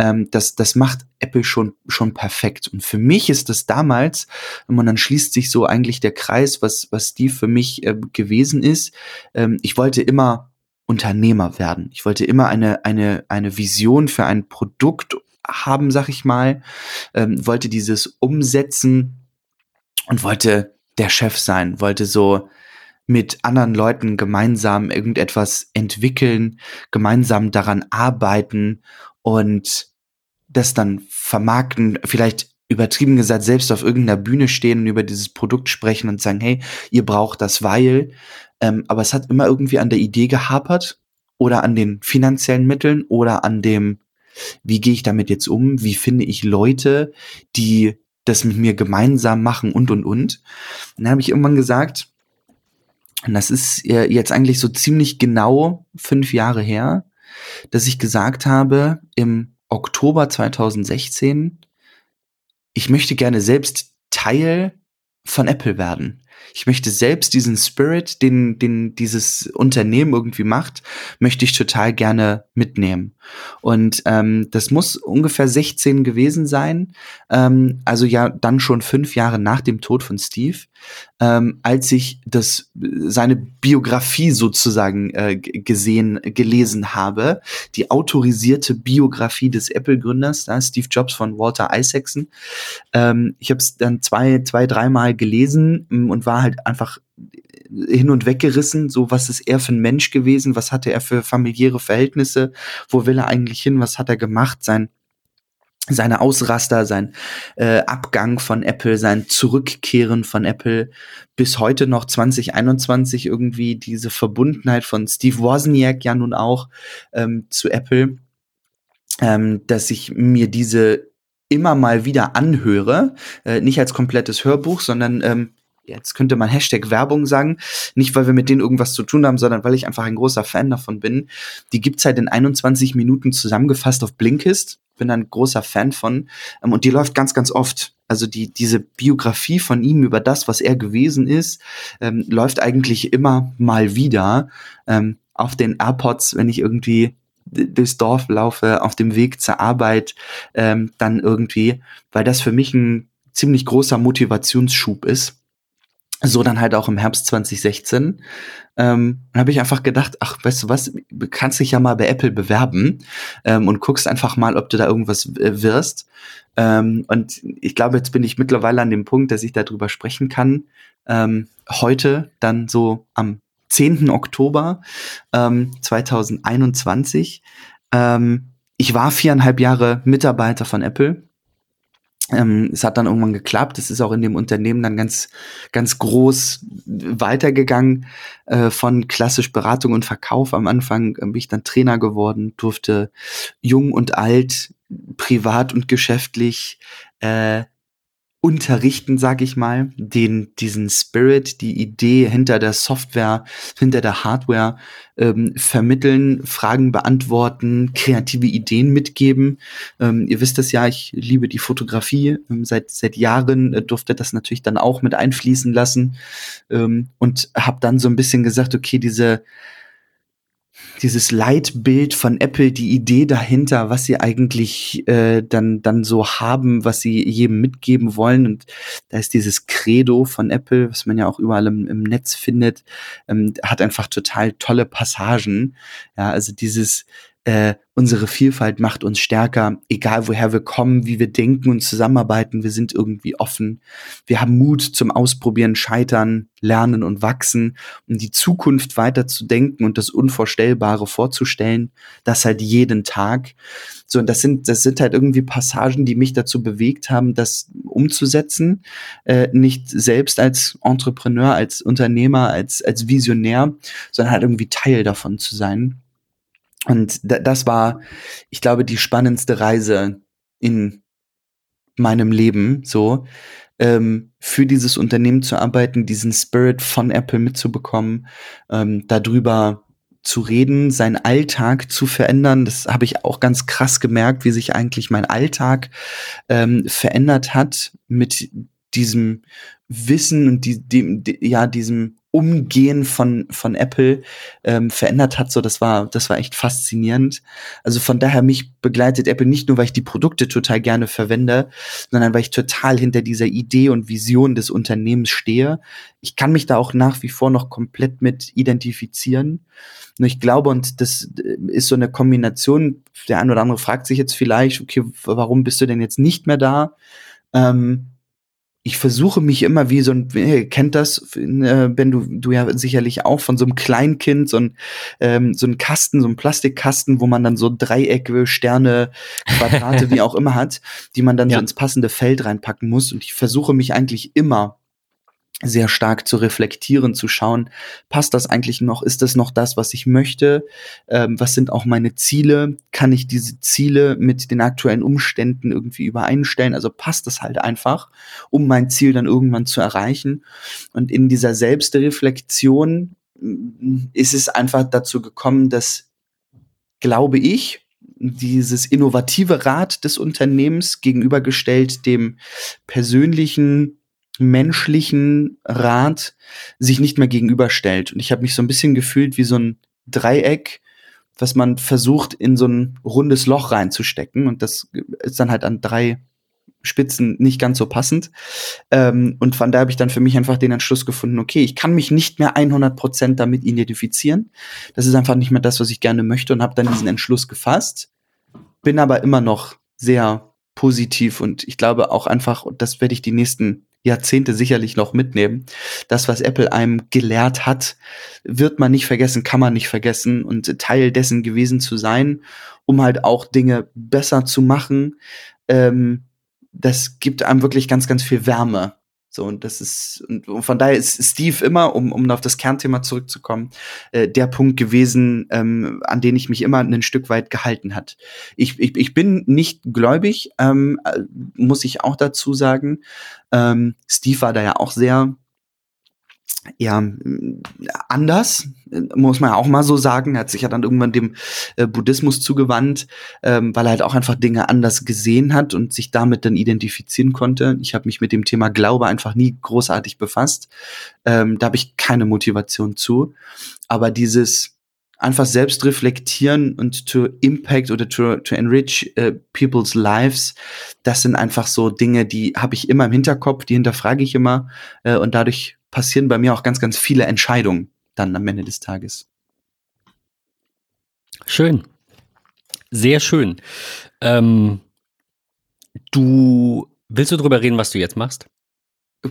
ähm, das, das macht Apple schon, schon perfekt. Und für mich ist das damals, und dann schließt sich so eigentlich der Kreis, was, was Steve für mich äh, gewesen ist. Ähm, ich wollte immer Unternehmer werden. Ich wollte immer eine, eine, eine Vision für ein Produkt haben, sag ich mal, ähm, wollte dieses umsetzen und wollte der Chef sein, wollte so mit anderen Leuten gemeinsam irgendetwas entwickeln, gemeinsam daran arbeiten und das dann vermarkten, vielleicht übertrieben gesagt, selbst auf irgendeiner Bühne stehen und über dieses Produkt sprechen und sagen, hey, ihr braucht das, weil. Ähm, aber es hat immer irgendwie an der Idee gehapert oder an den finanziellen Mitteln oder an dem, wie gehe ich damit jetzt um, wie finde ich Leute, die das mit mir gemeinsam machen und und und. Und dann habe ich irgendwann gesagt, und das ist jetzt eigentlich so ziemlich genau fünf Jahre her, dass ich gesagt habe, im Oktober 2016, ich möchte gerne selbst Teil von Apple werden. Ich möchte selbst diesen Spirit, den, den dieses Unternehmen irgendwie macht, möchte ich total gerne mitnehmen. Und ähm, das muss ungefähr 16 gewesen sein, ähm, also ja dann schon fünf Jahre nach dem Tod von Steve, ähm, als ich das seine Biografie sozusagen äh, gesehen gelesen habe, die autorisierte Biografie des Apple-Gründers, da Steve Jobs von Walter Isaacson. Ähm, ich habe es dann zwei, zwei, dreimal gelesen mm, und war halt einfach hin und weggerissen, so was ist er für ein Mensch gewesen, was hatte er für familiäre Verhältnisse, wo will er eigentlich hin, was hat er gemacht, sein seine Ausraster, sein äh, Abgang von Apple, sein Zurückkehren von Apple. Bis heute noch 2021 irgendwie diese Verbundenheit von Steve Wozniak ja nun auch ähm, zu Apple, ähm, dass ich mir diese immer mal wieder anhöre, äh, nicht als komplettes Hörbuch, sondern ähm, jetzt könnte man Hashtag Werbung sagen, nicht weil wir mit denen irgendwas zu tun haben, sondern weil ich einfach ein großer Fan davon bin. Die gibt's halt in 21 Minuten zusammengefasst auf Blinkist. Bin ein großer Fan von ähm, und die läuft ganz, ganz oft. Also die diese Biografie von ihm über das, was er gewesen ist, ähm, läuft eigentlich immer mal wieder ähm, auf den AirPods, wenn ich irgendwie durchs Dorf laufe, auf dem Weg zur Arbeit, ähm, dann irgendwie, weil das für mich ein ziemlich großer Motivationsschub ist so dann halt auch im Herbst 2016. Ähm, habe ich einfach gedacht, ach, weißt du was, du kannst dich ja mal bei Apple bewerben ähm, und guckst einfach mal, ob du da irgendwas äh, wirst. Ähm, und ich glaube, jetzt bin ich mittlerweile an dem Punkt, dass ich darüber sprechen kann. Ähm, heute, dann so am 10. Oktober ähm, 2021. Ähm, ich war viereinhalb Jahre Mitarbeiter von Apple ähm, es hat dann irgendwann geklappt. Es ist auch in dem Unternehmen dann ganz, ganz groß weitergegangen äh, von klassisch Beratung und Verkauf. Am Anfang äh, bin ich dann Trainer geworden, durfte jung und alt, privat und geschäftlich äh, unterrichten, sag ich mal, den, diesen Spirit, die Idee hinter der Software, hinter der Hardware ähm, vermitteln, Fragen beantworten, kreative Ideen mitgeben. Ähm, ihr wisst es ja, ich liebe die Fotografie. Ähm, seit, seit Jahren äh, durfte das natürlich dann auch mit einfließen lassen ähm, und habe dann so ein bisschen gesagt, okay, diese dieses Leitbild von Apple, die Idee dahinter, was sie eigentlich äh, dann, dann so haben, was sie jedem mitgeben wollen. Und da ist dieses Credo von Apple, was man ja auch überall im, im Netz findet, ähm, hat einfach total tolle Passagen. Ja, also dieses äh, unsere Vielfalt macht uns stärker, egal woher wir kommen, wie wir denken und zusammenarbeiten. Wir sind irgendwie offen. Wir haben Mut zum Ausprobieren, Scheitern, Lernen und Wachsen, um die Zukunft weiter zu denken und das Unvorstellbare vorzustellen. Das halt jeden Tag. So, und das sind, das sind halt irgendwie Passagen, die mich dazu bewegt haben, das umzusetzen. Äh, nicht selbst als Entrepreneur, als Unternehmer, als, als Visionär, sondern halt irgendwie Teil davon zu sein. Und das war, ich glaube, die spannendste Reise in meinem Leben, so, ähm, für dieses Unternehmen zu arbeiten, diesen Spirit von Apple mitzubekommen, ähm, darüber zu reden, seinen Alltag zu verändern. Das habe ich auch ganz krass gemerkt, wie sich eigentlich mein Alltag ähm, verändert hat mit diesem Wissen und die, dem, die, ja, diesem Umgehen von, von Apple ähm, verändert hat. So, das war, das war echt faszinierend. Also von daher mich begleitet Apple nicht nur, weil ich die Produkte total gerne verwende, sondern weil ich total hinter dieser Idee und Vision des Unternehmens stehe. Ich kann mich da auch nach wie vor noch komplett mit identifizieren. Nur ich glaube, und das äh, ist so eine Kombination, der ein oder andere fragt sich jetzt vielleicht, okay, warum bist du denn jetzt nicht mehr da? Ähm, ich versuche mich immer wie so ein, ihr kennt das, äh, wenn du, du ja sicherlich auch von so einem Kleinkind, so ein, ähm, so ein Kasten, so ein Plastikkasten, wo man dann so Dreiecke, Sterne, Quadrate, wie auch immer hat, die man dann ja. so ins passende Feld reinpacken muss. Und ich versuche mich eigentlich immer sehr stark zu reflektieren, zu schauen, passt das eigentlich noch, ist das noch das, was ich möchte, ähm, was sind auch meine Ziele, kann ich diese Ziele mit den aktuellen Umständen irgendwie übereinstellen, also passt das halt einfach, um mein Ziel dann irgendwann zu erreichen. Und in dieser Selbstreflexion mm, ist es einfach dazu gekommen, dass, glaube ich, dieses innovative Rad des Unternehmens gegenübergestellt dem persönlichen menschlichen Rat sich nicht mehr gegenüberstellt. Und ich habe mich so ein bisschen gefühlt wie so ein Dreieck, was man versucht, in so ein rundes Loch reinzustecken. Und das ist dann halt an drei Spitzen nicht ganz so passend. Ähm, und von da habe ich dann für mich einfach den Entschluss gefunden, okay, ich kann mich nicht mehr 100% damit identifizieren. Das ist einfach nicht mehr das, was ich gerne möchte und habe dann diesen Entschluss gefasst. Bin aber immer noch sehr positiv und ich glaube auch einfach, und das werde ich die nächsten Jahrzehnte sicherlich noch mitnehmen. Das, was Apple einem gelehrt hat, wird man nicht vergessen, kann man nicht vergessen und Teil dessen gewesen zu sein, um halt auch Dinge besser zu machen. Ähm, das gibt einem wirklich ganz, ganz viel Wärme. So, und das ist, und von daher ist Steve immer, um, um auf das Kernthema zurückzukommen, äh, der Punkt gewesen, ähm, an den ich mich immer ein Stück weit gehalten hat. Ich, ich, ich bin nicht gläubig, ähm, äh, muss ich auch dazu sagen. Ähm, Steve war da ja auch sehr ja, anders, muss man ja auch mal so sagen. Er hat sich ja dann irgendwann dem äh, Buddhismus zugewandt, ähm, weil er halt auch einfach Dinge anders gesehen hat und sich damit dann identifizieren konnte. Ich habe mich mit dem Thema Glaube einfach nie großartig befasst. Ähm, da habe ich keine Motivation zu. Aber dieses einfach selbst reflektieren und to impact oder to, to enrich uh, people's lives, das sind einfach so Dinge, die habe ich immer im Hinterkopf, die hinterfrage ich immer äh, und dadurch passieren bei mir auch ganz, ganz viele Entscheidungen dann am Ende des Tages. Schön. Sehr schön. Ähm, du willst du darüber reden, was du jetzt machst?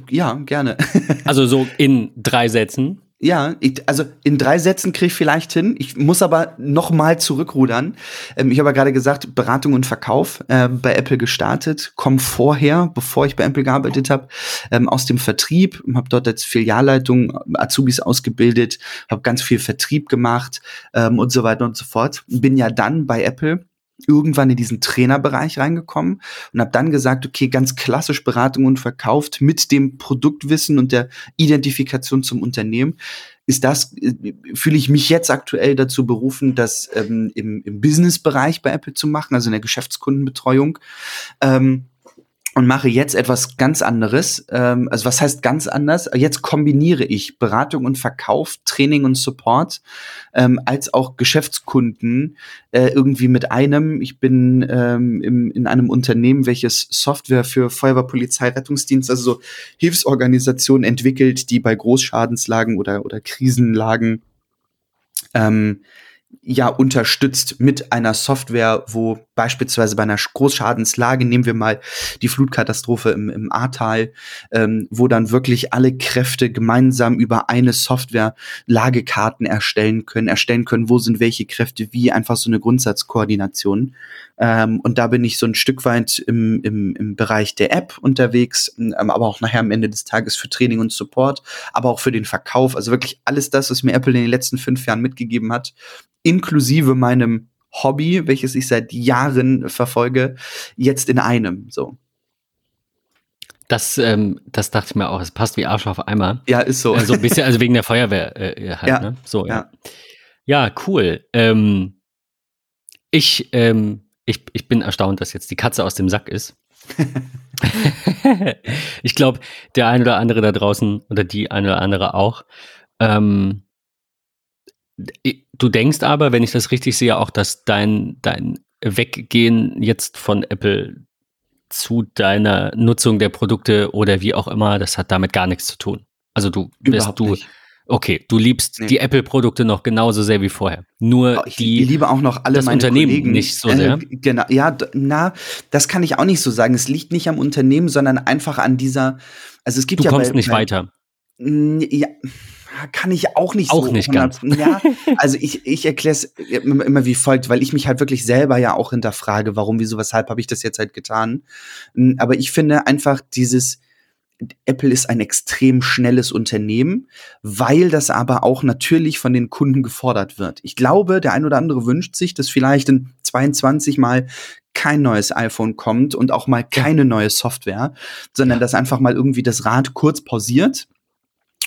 Ja, gerne. also so in drei Sätzen. Ja, ich, also in drei Sätzen kriege ich vielleicht hin. Ich muss aber noch mal zurückrudern. Ähm, ich habe ja gerade gesagt, Beratung und Verkauf äh, bei Apple gestartet. Komm vorher, bevor ich bei Apple gearbeitet habe, ähm, aus dem Vertrieb. Habe dort als Filialleitung Azubis ausgebildet, habe ganz viel Vertrieb gemacht ähm, und so weiter und so fort. Bin ja dann bei Apple irgendwann in diesen Trainerbereich reingekommen und habe dann gesagt, okay, ganz klassisch Beratung und verkauft mit dem Produktwissen und der Identifikation zum Unternehmen ist das, äh, fühle ich mich jetzt aktuell dazu berufen, das ähm, im, im Business-Bereich bei Apple zu machen, also in der Geschäftskundenbetreuung. Ähm, und mache jetzt etwas ganz anderes. Ähm, also was heißt ganz anders? Jetzt kombiniere ich Beratung und Verkauf, Training und Support ähm, als auch Geschäftskunden äh, irgendwie mit einem. Ich bin ähm, im, in einem Unternehmen, welches Software für Feuerwehr, Polizei, Rettungsdienst, also so Hilfsorganisationen entwickelt, die bei Großschadenslagen oder, oder Krisenlagen ähm, ja unterstützt mit einer Software, wo beispielsweise bei einer Großschadenslage, nehmen wir mal die Flutkatastrophe im, im Ahrtal, ähm, wo dann wirklich alle Kräfte gemeinsam über eine Software Lagekarten erstellen können, erstellen können, wo sind welche Kräfte wie, einfach so eine Grundsatzkoordination. Ähm, und da bin ich so ein Stück weit im, im, im Bereich der App unterwegs, ähm, aber auch nachher am Ende des Tages für Training und Support, aber auch für den Verkauf. Also wirklich alles das, was mir Apple in den letzten fünf Jahren mitgegeben hat, inklusive meinem Hobby, welches ich seit Jahren verfolge, jetzt in einem. So. Das, ähm, das dachte ich mir auch. Es passt wie Arsch auf Eimer. Ja, ist so. Also ein bisschen, also wegen der Feuerwehr äh, halt, ja. Ne? So, ja. Ja, ja cool. Ähm, ich, ähm, ich, ich bin erstaunt, dass jetzt die Katze aus dem Sack ist. ich glaube, der ein oder andere da draußen oder die eine oder andere auch. Ähm, Du denkst aber, wenn ich das richtig sehe, auch, dass dein, dein Weggehen jetzt von Apple zu deiner Nutzung der Produkte oder wie auch immer, das hat damit gar nichts zu tun. Also du wirst du nicht. Okay, du liebst nee. die Apple-Produkte noch genauso sehr wie vorher. Nur oh, ich, die, liebe auch noch alle das meine Unternehmen Kollegen. nicht so sehr. Äh, genau, ja, na, das kann ich auch nicht so sagen. Es liegt nicht am Unternehmen, sondern einfach an dieser. Also es gibt du ja kommst bei, nicht bei, weiter. Ja, kann ich auch nicht auch so. nicht ganz. Ja, also ich, ich erkläre es immer wie folgt, weil ich mich halt wirklich selber ja auch hinterfrage, warum, wieso, weshalb habe ich das jetzt halt getan. Aber ich finde einfach dieses, Apple ist ein extrem schnelles Unternehmen, weil das aber auch natürlich von den Kunden gefordert wird. Ich glaube, der ein oder andere wünscht sich, dass vielleicht in 22 mal kein neues iPhone kommt und auch mal keine neue Software, sondern ja. dass einfach mal irgendwie das Rad kurz pausiert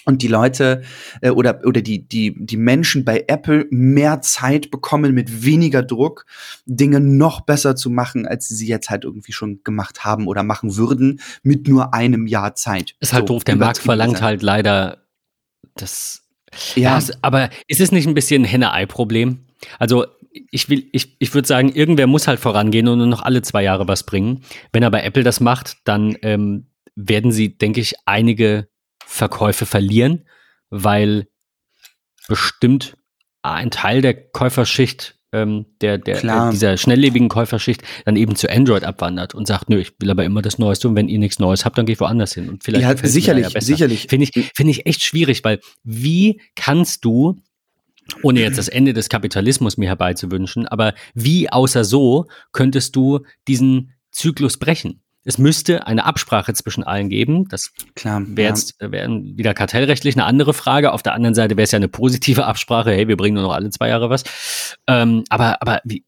und die Leute äh, oder oder die die die Menschen bei Apple mehr Zeit bekommen mit weniger Druck Dinge noch besser zu machen als sie jetzt halt irgendwie schon gemacht haben oder machen würden mit nur einem Jahr Zeit. Ist halt so, doof, der Markt verlangt sein. halt leider das ja, ja aber ist es nicht ein bisschen Henne-Ei-Problem? Also ich will, ich, ich würde sagen, irgendwer muss halt vorangehen und nur noch alle zwei Jahre was bringen. Wenn aber Apple das macht, dann ähm, werden sie, denke ich, einige Verkäufe verlieren, weil bestimmt ein Teil der Käuferschicht, ähm, der, der, äh, dieser schnelllebigen Käuferschicht, dann eben zu Android abwandert und sagt, nö, ich will aber immer das Neueste und wenn ihr nichts Neues habt, dann gehe ich woanders hin. Und vielleicht ja, sicherlich, ja sicherlich. Finde ich, finde ich echt schwierig, weil wie kannst du ohne jetzt das Ende des Kapitalismus mir herbeizuwünschen, aber wie außer so könntest du diesen Zyklus brechen? Es müsste eine Absprache zwischen allen geben. Das wäre jetzt ja. wär wieder kartellrechtlich eine andere Frage. Auf der anderen Seite wäre es ja eine positive Absprache. Hey, wir bringen nur noch alle zwei Jahre was. Ähm, aber aber wie,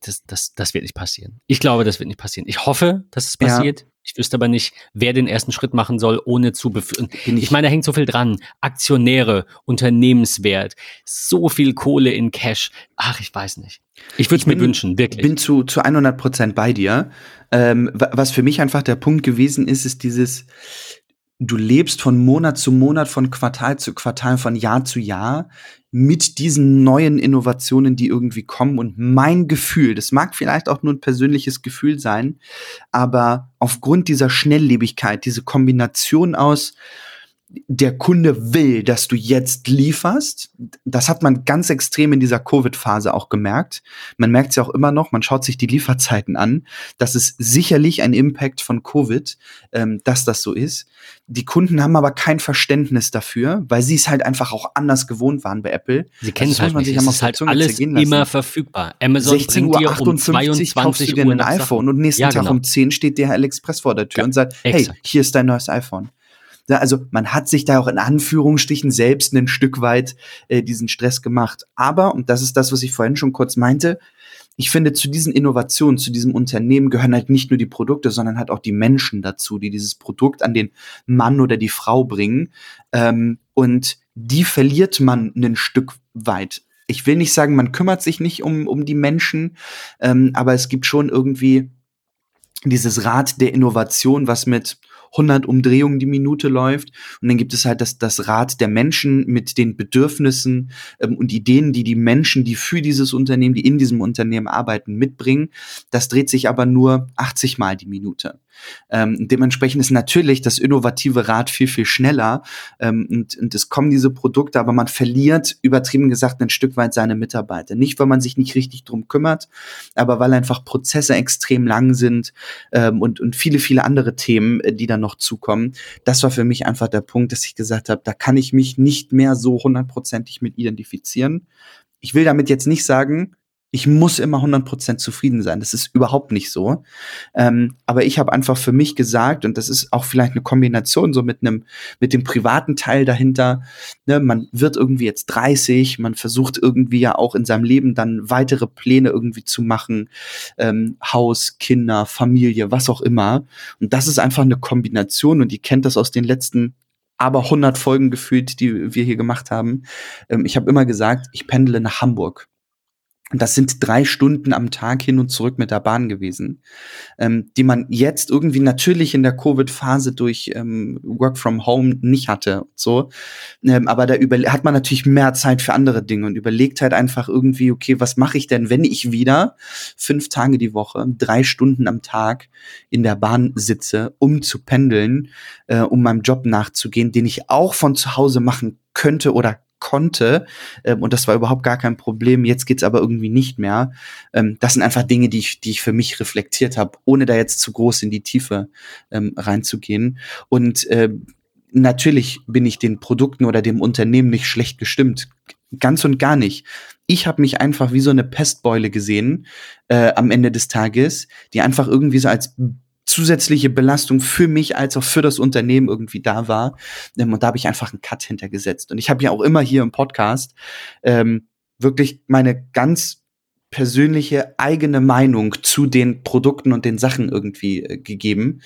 das, das, das wird nicht passieren. Ich glaube, das wird nicht passieren. Ich hoffe, dass es passiert. Ja. Ich wüsste aber nicht, wer den ersten Schritt machen soll, ohne zu beführen. Ich meine, da hängt so viel dran. Aktionäre, Unternehmenswert, so viel Kohle in Cash. Ach, ich weiß nicht. Ich würde es mir wünschen, wirklich. Ich bin zu, zu 100 Prozent bei dir. Ähm, was für mich einfach der Punkt gewesen ist, ist dieses, du lebst von Monat zu Monat, von Quartal zu Quartal, von Jahr zu Jahr mit diesen neuen Innovationen, die irgendwie kommen. Und mein Gefühl, das mag vielleicht auch nur ein persönliches Gefühl sein, aber aufgrund dieser Schnelllebigkeit, diese Kombination aus, der Kunde will, dass du jetzt lieferst. Das hat man ganz extrem in dieser Covid-Phase auch gemerkt. Man merkt es ja auch immer noch, man schaut sich die Lieferzeiten an. Das ist sicherlich ein Impact von Covid, ähm, dass das so ist. Die Kunden haben aber kein Verständnis dafür, weil sie es halt einfach auch anders gewohnt waren bei Apple. Sie kennen es halt nicht. Es ist halt alles immer verfügbar. Amazon 16 Uhr 58 um kaufst du dir ein iPhone und nächsten ja, genau. Tag um 10 steht der AliExpress vor der Tür ja, und sagt, exakt. hey, hier ist dein neues iPhone. Also man hat sich da auch in Anführungsstrichen selbst ein Stück weit äh, diesen Stress gemacht. Aber, und das ist das, was ich vorhin schon kurz meinte, ich finde, zu diesen Innovationen, zu diesem Unternehmen gehören halt nicht nur die Produkte, sondern halt auch die Menschen dazu, die dieses Produkt an den Mann oder die Frau bringen. Ähm, und die verliert man ein Stück weit. Ich will nicht sagen, man kümmert sich nicht um, um die Menschen, ähm, aber es gibt schon irgendwie dieses Rad der Innovation, was mit 100 Umdrehungen die Minute läuft. Und dann gibt es halt das, das Rad der Menschen mit den Bedürfnissen ähm, und Ideen, die die Menschen, die für dieses Unternehmen, die in diesem Unternehmen arbeiten, mitbringen. Das dreht sich aber nur 80 Mal die Minute. Ähm, dementsprechend ist natürlich das innovative Rad viel, viel schneller ähm, und, und es kommen diese Produkte, aber man verliert, übertrieben gesagt, ein Stück weit seine Mitarbeiter. Nicht, weil man sich nicht richtig drum kümmert, aber weil einfach Prozesse extrem lang sind ähm, und, und viele, viele andere Themen, äh, die dann noch zukommen. Das war für mich einfach der Punkt, dass ich gesagt habe, da kann ich mich nicht mehr so hundertprozentig mit identifizieren. Ich will damit jetzt nicht sagen, ich muss immer 100% zufrieden sein. Das ist überhaupt nicht so. Ähm, aber ich habe einfach für mich gesagt, und das ist auch vielleicht eine Kombination so mit einem, mit dem privaten Teil dahinter. Ne, man wird irgendwie jetzt 30, man versucht irgendwie ja auch in seinem Leben dann weitere Pläne irgendwie zu machen. Ähm, Haus, Kinder, Familie, was auch immer. Und das ist einfach eine Kombination und ihr kennt das aus den letzten aber 100 Folgen gefühlt, die wir hier gemacht haben. Ähm, ich habe immer gesagt, ich pendle nach Hamburg. Und das sind drei Stunden am Tag hin und zurück mit der Bahn gewesen, ähm, die man jetzt irgendwie natürlich in der Covid-Phase durch ähm, Work from Home nicht hatte. So, ähm, aber da über hat man natürlich mehr Zeit für andere Dinge und überlegt halt einfach irgendwie, okay, was mache ich denn, wenn ich wieder fünf Tage die Woche, drei Stunden am Tag in der Bahn sitze, um zu pendeln, äh, um meinem Job nachzugehen, den ich auch von zu Hause machen könnte oder konnte ähm, und das war überhaupt gar kein Problem. Jetzt geht's aber irgendwie nicht mehr. Ähm, das sind einfach Dinge, die ich, die ich für mich reflektiert habe, ohne da jetzt zu groß in die Tiefe ähm, reinzugehen. Und äh, natürlich bin ich den Produkten oder dem Unternehmen nicht schlecht gestimmt. Ganz und gar nicht. Ich habe mich einfach wie so eine Pestbeule gesehen äh, am Ende des Tages, die einfach irgendwie so als zusätzliche Belastung für mich als auch für das Unternehmen irgendwie da war. Ähm, und da habe ich einfach einen Cut hintergesetzt. Und ich habe ja auch immer hier im Podcast ähm, wirklich meine ganz persönliche eigene Meinung zu den Produkten und den Sachen irgendwie äh, gegeben.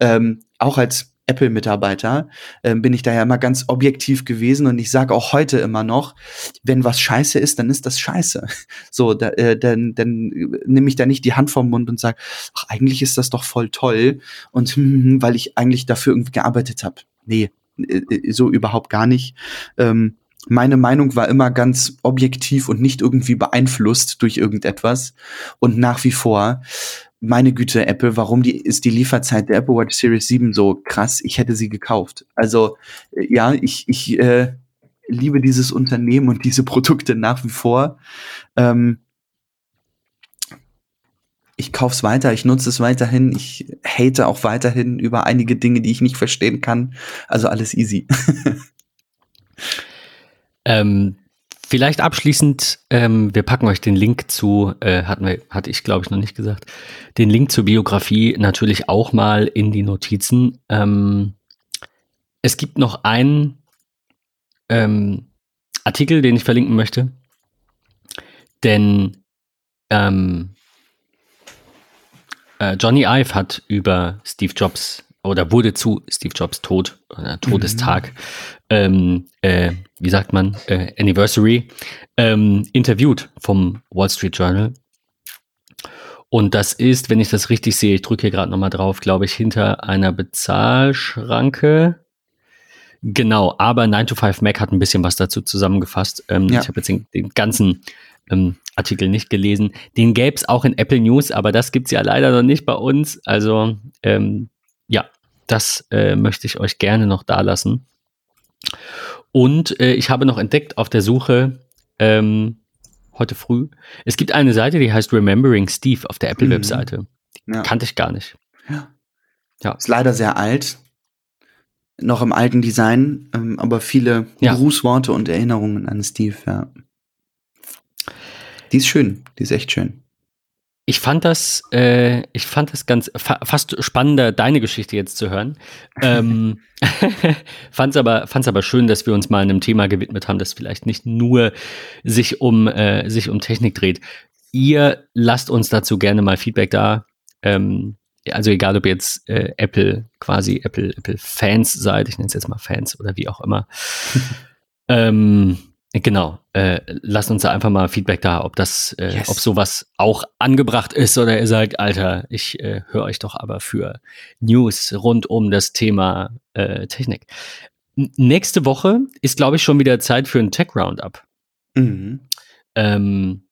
Ähm, auch als Apple-Mitarbeiter, äh, bin ich daher immer ganz objektiv gewesen und ich sage auch heute immer noch, wenn was scheiße ist, dann ist das scheiße. So, da, äh, dann, dann nehme ich da nicht die Hand vom Mund und sage, ach, eigentlich ist das doch voll toll und hm, weil ich eigentlich dafür irgendwie gearbeitet habe. Nee, äh, äh, so überhaupt gar nicht. Ähm, meine Meinung war immer ganz objektiv und nicht irgendwie beeinflusst durch irgendetwas. Und nach wie vor meine Güte, Apple, warum die, ist die Lieferzeit der Apple Watch Series 7 so krass? Ich hätte sie gekauft. Also, äh, ja, ich, ich äh, liebe dieses Unternehmen und diese Produkte nach wie vor. Ähm, ich kaufe es weiter, ich nutze es weiterhin, ich hate auch weiterhin über einige Dinge, die ich nicht verstehen kann. Also alles easy. ähm, Vielleicht abschließend, ähm, wir packen euch den Link zu, äh, hatten wir, hatte ich glaube ich noch nicht gesagt, den Link zur Biografie natürlich auch mal in die Notizen. Ähm, es gibt noch einen ähm, Artikel, den ich verlinken möchte, denn ähm, äh, Johnny Ive hat über Steve Jobs oder wurde zu Steve Jobs Tod, äh, Todestag, mhm. ähm, äh, wie sagt man, äh, Anniversary, ähm, interviewt vom Wall Street Journal. Und das ist, wenn ich das richtig sehe, ich drücke hier gerade nochmal drauf, glaube ich, hinter einer Bezahlschranke. Genau, aber 9 to 5 Mac hat ein bisschen was dazu zusammengefasst. Ähm, ja. Ich habe jetzt den, den ganzen ähm, Artikel nicht gelesen. Den gäbe es auch in Apple News, aber das gibt es ja leider noch nicht bei uns. Also ähm, das äh, möchte ich euch gerne noch da lassen. Und äh, ich habe noch entdeckt auf der Suche ähm, heute früh, es gibt eine Seite, die heißt Remembering Steve auf der Apple-Webseite. Mhm. Ja. Kannte ich gar nicht. Ja. ja. Ist leider sehr alt. Noch im alten Design, ähm, aber viele ja. Grußworte und Erinnerungen an Steve, ja. Die ist schön, die ist echt schön. Ich fand das, äh, ich fand das ganz fa fast spannender, deine Geschichte jetzt zu hören. ähm, fand's aber, fand's aber schön, dass wir uns mal einem Thema gewidmet haben, das vielleicht nicht nur sich um, äh, sich um Technik dreht. Ihr lasst uns dazu gerne mal Feedback da. Ähm, also egal, ob ihr jetzt äh, Apple, quasi Apple, Apple Fans seid, ich nenne es jetzt mal Fans oder wie auch immer. ähm, Genau, äh, lasst uns da einfach mal Feedback da, ob das, äh, yes. ob sowas auch angebracht ist oder ihr sagt, Alter, ich äh, höre euch doch aber für News rund um das Thema äh, Technik. N nächste Woche ist, glaube ich, schon wieder Zeit für ein Tech Roundup. Mhm. Ähm,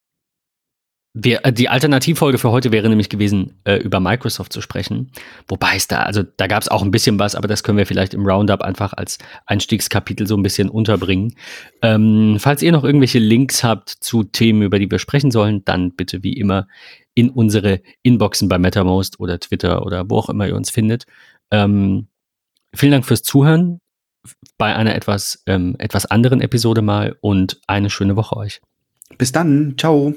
Wir, äh, die Alternativfolge für heute wäre nämlich gewesen, äh, über Microsoft zu sprechen. Wobei es da, also da gab es auch ein bisschen was, aber das können wir vielleicht im Roundup einfach als Einstiegskapitel so ein bisschen unterbringen. Ähm, falls ihr noch irgendwelche Links habt zu Themen, über die wir sprechen sollen, dann bitte wie immer in unsere Inboxen bei MetaMost oder Twitter oder wo auch immer ihr uns findet. Ähm, vielen Dank fürs Zuhören bei einer etwas, ähm, etwas anderen Episode mal und eine schöne Woche euch. Bis dann. Ciao.